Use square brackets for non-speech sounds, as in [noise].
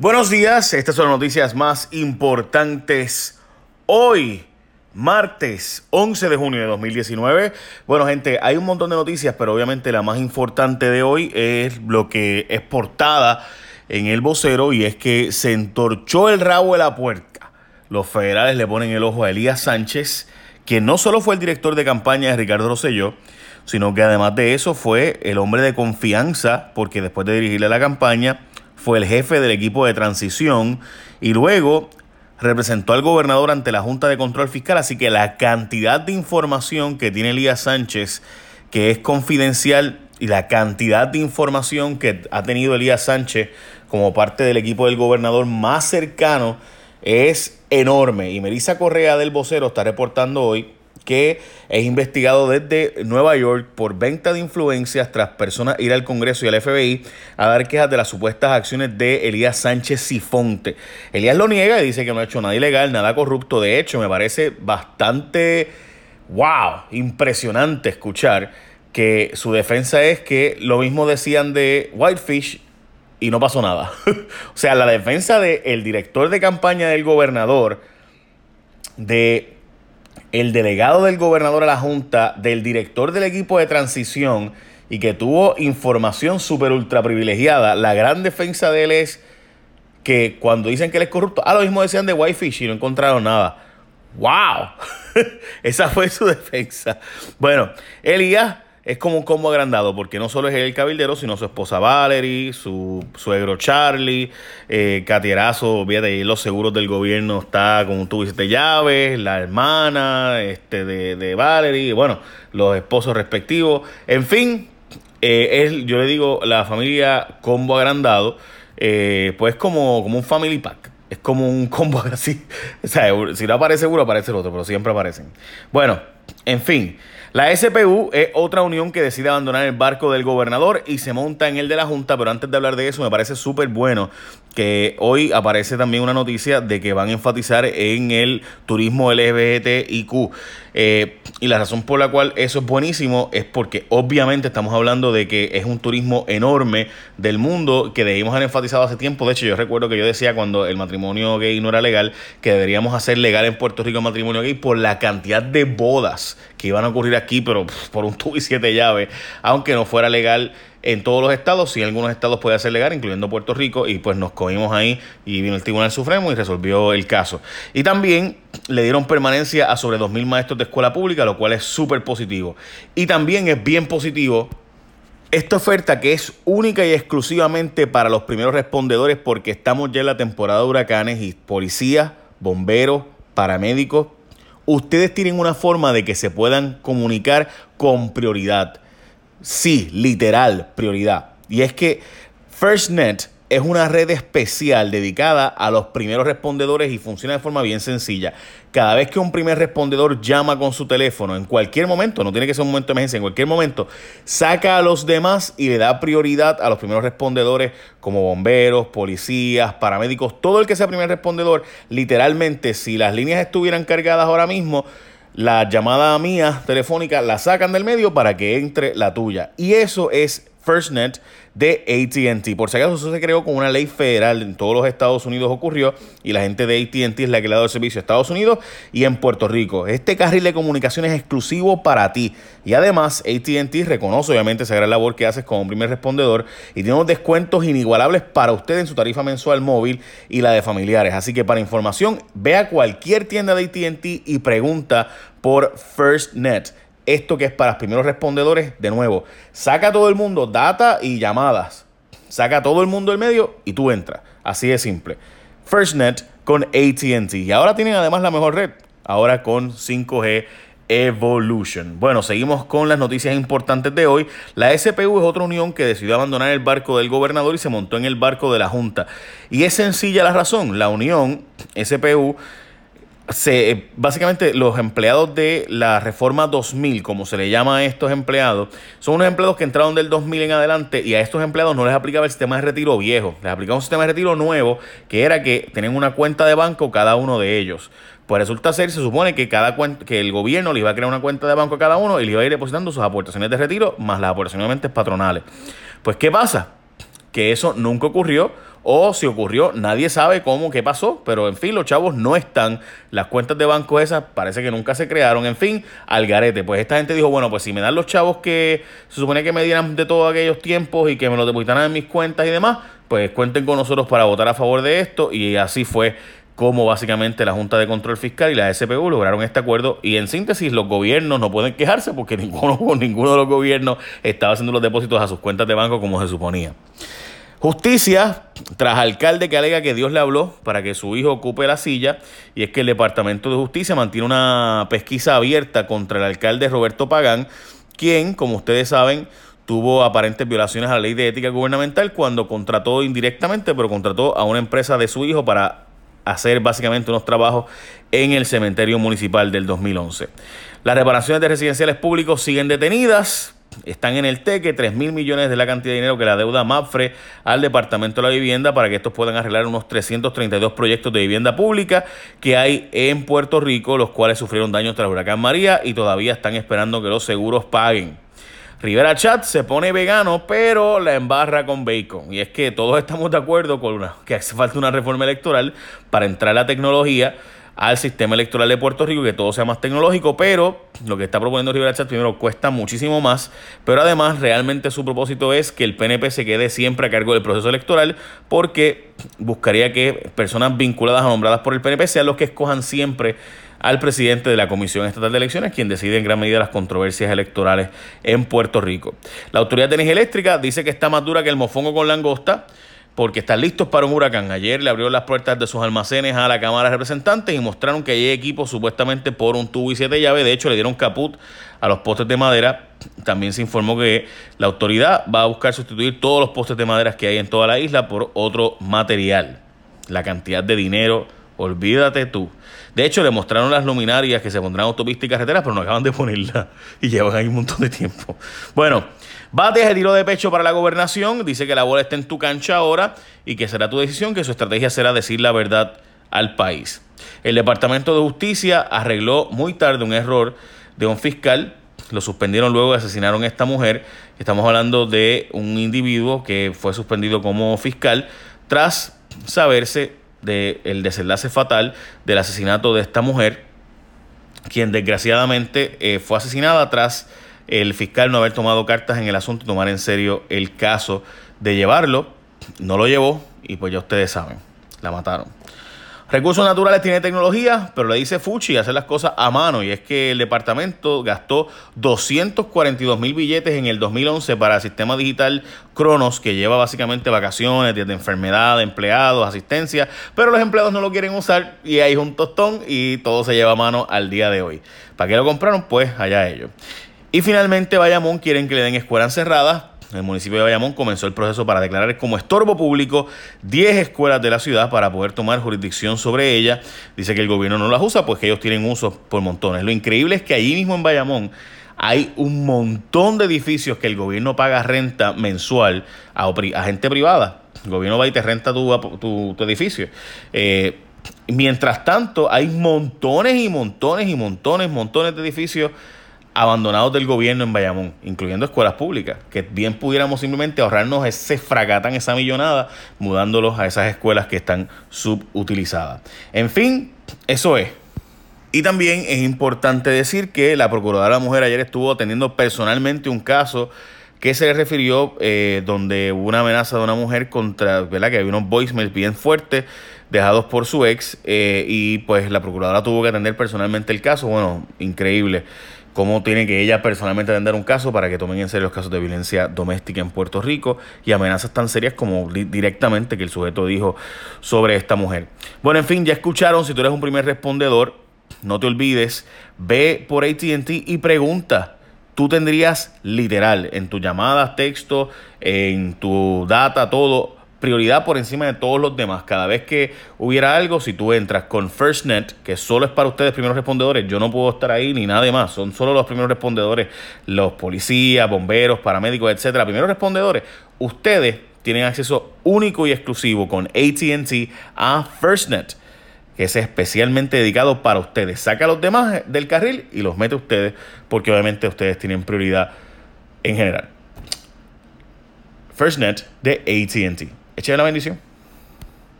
Buenos días, estas son las noticias más importantes hoy, martes 11 de junio de 2019. Bueno gente, hay un montón de noticias, pero obviamente la más importante de hoy es lo que es portada en el vocero y es que se entorchó el rabo de la puerca. Los federales le ponen el ojo a Elías Sánchez, que no solo fue el director de campaña de Ricardo Rosselló, sino que además de eso fue el hombre de confianza, porque después de dirigirle la campaña, fue el jefe del equipo de transición y luego representó al gobernador ante la Junta de Control Fiscal, así que la cantidad de información que tiene Elías Sánchez, que es confidencial, y la cantidad de información que ha tenido Elías Sánchez como parte del equipo del gobernador más cercano es enorme. Y Melissa Correa del Vocero está reportando hoy que es investigado desde Nueva York por venta de influencias tras personas ir al Congreso y al FBI a dar quejas de las supuestas acciones de Elías Sánchez Sifonte. Elías lo niega y dice que no ha hecho nada ilegal, nada corrupto. De hecho, me parece bastante, wow, impresionante escuchar que su defensa es que lo mismo decían de Whitefish y no pasó nada. [laughs] o sea, la defensa del director de campaña del gobernador, de el delegado del gobernador a la Junta, del director del equipo de transición y que tuvo información súper ultra privilegiada, la gran defensa de él es que cuando dicen que él es corrupto, ah, lo mismo decían de Whitefish y no encontraron nada. ¡Wow! [laughs] Esa fue su [laughs] defensa. Bueno, Elías es como un combo agrandado, porque no solo es el cabildero, sino su esposa Valerie, su suegro Charlie, eh, Catierazo, los seguros del gobierno está con un tubo llaves, la hermana este, de, de Valerie, bueno, los esposos respectivos, en fin, eh, yo le digo la familia combo agrandado, eh, pues como, como un family pack. Es como un combo así. [laughs] O sea, si no aparece uno, aparece el otro, pero siempre aparecen. Bueno, en fin. La SPU es otra unión que decide abandonar el barco del gobernador y se monta en el de la Junta, pero antes de hablar de eso me parece súper bueno que hoy aparece también una noticia de que van a enfatizar en el turismo LGBTIQ. Eh, y la razón por la cual eso es buenísimo es porque obviamente estamos hablando de que es un turismo enorme del mundo que debimos haber enfatizado hace tiempo. De hecho, yo recuerdo que yo decía cuando el matrimonio gay no era legal que deberíamos hacer legal en Puerto Rico el matrimonio gay por la cantidad de bodas que iban a ocurrir pero por un tubo y siete llaves, aunque no fuera legal en todos los estados, sí algunos estados puede ser legal, incluyendo Puerto Rico, y pues nos cogimos ahí y vino el Tribunal Supremo y resolvió el caso. Y también le dieron permanencia a sobre 2.000 maestros de escuela pública, lo cual es súper positivo. Y también es bien positivo esta oferta que es única y exclusivamente para los primeros respondedores porque estamos ya en la temporada de huracanes y policías, bomberos, paramédicos, ustedes tienen una forma de que se puedan comunicar con prioridad. Sí, literal, prioridad. Y es que FirstNet es una red especial dedicada a los primeros respondedores y funciona de forma bien sencilla. Cada vez que un primer respondedor llama con su teléfono, en cualquier momento, no tiene que ser un momento de emergencia, en cualquier momento, saca a los demás y le da prioridad a los primeros respondedores como bomberos, policías, paramédicos, todo el que sea primer respondedor. Literalmente, si las líneas estuvieran cargadas ahora mismo, la llamada mía telefónica la sacan del medio para que entre la tuya. Y eso es FirstNet de ATT. Por si acaso eso se creó con una ley federal en todos los Estados Unidos ocurrió y la gente de ATT es la que le ha dado el servicio a Estados Unidos y en Puerto Rico. Este carril de comunicación es exclusivo para ti y además ATT reconoce obviamente esa gran labor que haces como primer respondedor y tiene unos descuentos inigualables para usted en su tarifa mensual móvil y la de familiares. Así que para información ve a cualquier tienda de ATT y pregunta por FirstNet esto que es para los primeros respondedores, de nuevo, saca todo el mundo data y llamadas. Saca todo el mundo del medio y tú entras. Así de simple. FirstNet con ATT. Y ahora tienen además la mejor red. Ahora con 5G Evolution. Bueno, seguimos con las noticias importantes de hoy. La SPU es otra unión que decidió abandonar el barco del gobernador y se montó en el barco de la Junta. Y es sencilla la razón. La unión SPU se, básicamente los empleados de la reforma 2000, como se le llama a estos empleados, son unos empleados que entraron del 2000 en adelante y a estos empleados no les aplicaba el sistema de retiro viejo, les aplicaba un sistema de retiro nuevo que era que tenían una cuenta de banco cada uno de ellos. Pues resulta ser, se supone que cada que el gobierno le iba a crear una cuenta de banco a cada uno y le iba a ir depositando sus aportaciones de retiro más las aportaciones patronales. Pues ¿qué pasa? Que eso nunca ocurrió o si ocurrió, nadie sabe cómo, qué pasó, pero en fin, los chavos no están, las cuentas de banco esas parece que nunca se crearon, en fin, al garete. Pues esta gente dijo, bueno, pues si me dan los chavos que se supone que me dieran de todos aquellos tiempos y que me los depositaran en mis cuentas y demás, pues cuenten con nosotros para votar a favor de esto y así fue como básicamente la Junta de Control Fiscal y la SPU lograron este acuerdo y en síntesis los gobiernos no pueden quejarse porque [laughs] ninguno, ninguno de los gobiernos estaba haciendo los depósitos a sus cuentas de banco como se suponía. Justicia, tras alcalde que alega que Dios le habló para que su hijo ocupe la silla, y es que el Departamento de Justicia mantiene una pesquisa abierta contra el alcalde Roberto Pagán, quien, como ustedes saben, tuvo aparentes violaciones a la ley de ética gubernamental cuando contrató indirectamente, pero contrató a una empresa de su hijo para hacer básicamente unos trabajos en el cementerio municipal del 2011. Las reparaciones de residenciales públicos siguen detenidas. Están en el TEQUE 3 mil millones de la cantidad de dinero que la deuda MAPFRE al Departamento de la Vivienda para que estos puedan arreglar unos 332 proyectos de vivienda pública que hay en Puerto Rico, los cuales sufrieron daños tras el huracán María y todavía están esperando que los seguros paguen. Rivera Chat se pone vegano, pero la embarra con bacon. Y es que todos estamos de acuerdo con que hace falta una reforma electoral para entrar la tecnología al sistema electoral de Puerto Rico, que todo sea más tecnológico, pero lo que está proponiendo Rivera Chat primero cuesta muchísimo más, pero además realmente su propósito es que el PNP se quede siempre a cargo del proceso electoral, porque buscaría que personas vinculadas o nombradas por el PNP sean los que escojan siempre al presidente de la Comisión Estatal de Elecciones, quien decide en gran medida las controversias electorales en Puerto Rico. La Autoridad de Energía Eléctrica dice que está más dura que el mofongo con langosta porque están listos para un huracán. Ayer le abrió las puertas de sus almacenes a la Cámara de Representantes y mostraron que hay equipos supuestamente por un tubo y siete llaves. De hecho, le dieron caput a los postes de madera. También se informó que la autoridad va a buscar sustituir todos los postes de madera que hay en toda la isla por otro material. La cantidad de dinero, olvídate tú. De hecho, le mostraron las luminarias que se pondrán autopistas y carreteras, pero no acaban de ponerlas [laughs] y llevan ahí un montón de tiempo. Bueno, Bates el tiro de pecho para la gobernación, dice que la bola está en tu cancha ahora y que será tu decisión, que su estrategia será decir la verdad al país. El Departamento de Justicia arregló muy tarde un error de un fiscal, lo suspendieron luego y asesinaron a esta mujer. Estamos hablando de un individuo que fue suspendido como fiscal tras saberse del desenlace fatal del asesinato de esta mujer, quien desgraciadamente eh, fue asesinada tras el fiscal no haber tomado cartas en el asunto y tomar en serio el caso de llevarlo. No lo llevó y pues ya ustedes saben, la mataron. Recursos Naturales tiene tecnología, pero le dice Fuchi hacer las cosas a mano. Y es que el departamento gastó 242 mil billetes en el 2011 para el sistema digital Cronos, que lleva básicamente vacaciones, de enfermedad, empleados, asistencia. Pero los empleados no lo quieren usar y hay un tostón y todo se lleva a mano al día de hoy. ¿Para qué lo compraron? Pues allá ellos. Y finalmente Bayamón quieren que le den escuelas cerradas el municipio de Bayamón comenzó el proceso para declarar como estorbo público 10 escuelas de la ciudad para poder tomar jurisdicción sobre ellas. Dice que el gobierno no las usa, pues que ellos tienen uso por montones. Lo increíble es que allí mismo en Bayamón hay un montón de edificios que el gobierno paga renta mensual a, gente privada. El gobierno va y te renta tu, edificio. Eh, mientras tanto, hay montones y montones y montones, montones de edificios abandonados del gobierno en Bayamón, incluyendo escuelas públicas, que bien pudiéramos simplemente ahorrarnos ese fracatán, esa millonada, mudándolos a esas escuelas que están subutilizadas. En fin, eso es. Y también es importante decir que la Procuradora de la Mujer ayer estuvo atendiendo personalmente un caso que se le refirió eh, donde hubo una amenaza de una mujer contra, ¿verdad? Que había unos voicemails bien fuertes dejados por su ex eh, y pues la Procuradora tuvo que atender personalmente el caso. Bueno, increíble cómo tiene que ella personalmente atender un caso para que tomen en serio los casos de violencia doméstica en Puerto Rico y amenazas tan serias como directamente que el sujeto dijo sobre esta mujer. Bueno, en fin, ya escucharon, si tú eres un primer respondedor, no te olvides, ve por ATT y pregunta. Tú tendrías literal en tus llamadas, texto, en tu data, todo prioridad por encima de todos los demás. Cada vez que hubiera algo, si tú entras con FirstNet, que solo es para ustedes primeros respondedores, yo no puedo estar ahí ni nada más, son solo los primeros respondedores, los policías, bomberos, paramédicos, etcétera, primeros respondedores, ustedes tienen acceso único y exclusivo con ATT a FirstNet que es especialmente dedicado para ustedes. Saca a los demás del carril y los mete ustedes, porque obviamente ustedes tienen prioridad en general. FirstNet de ATT. Eche la bendición.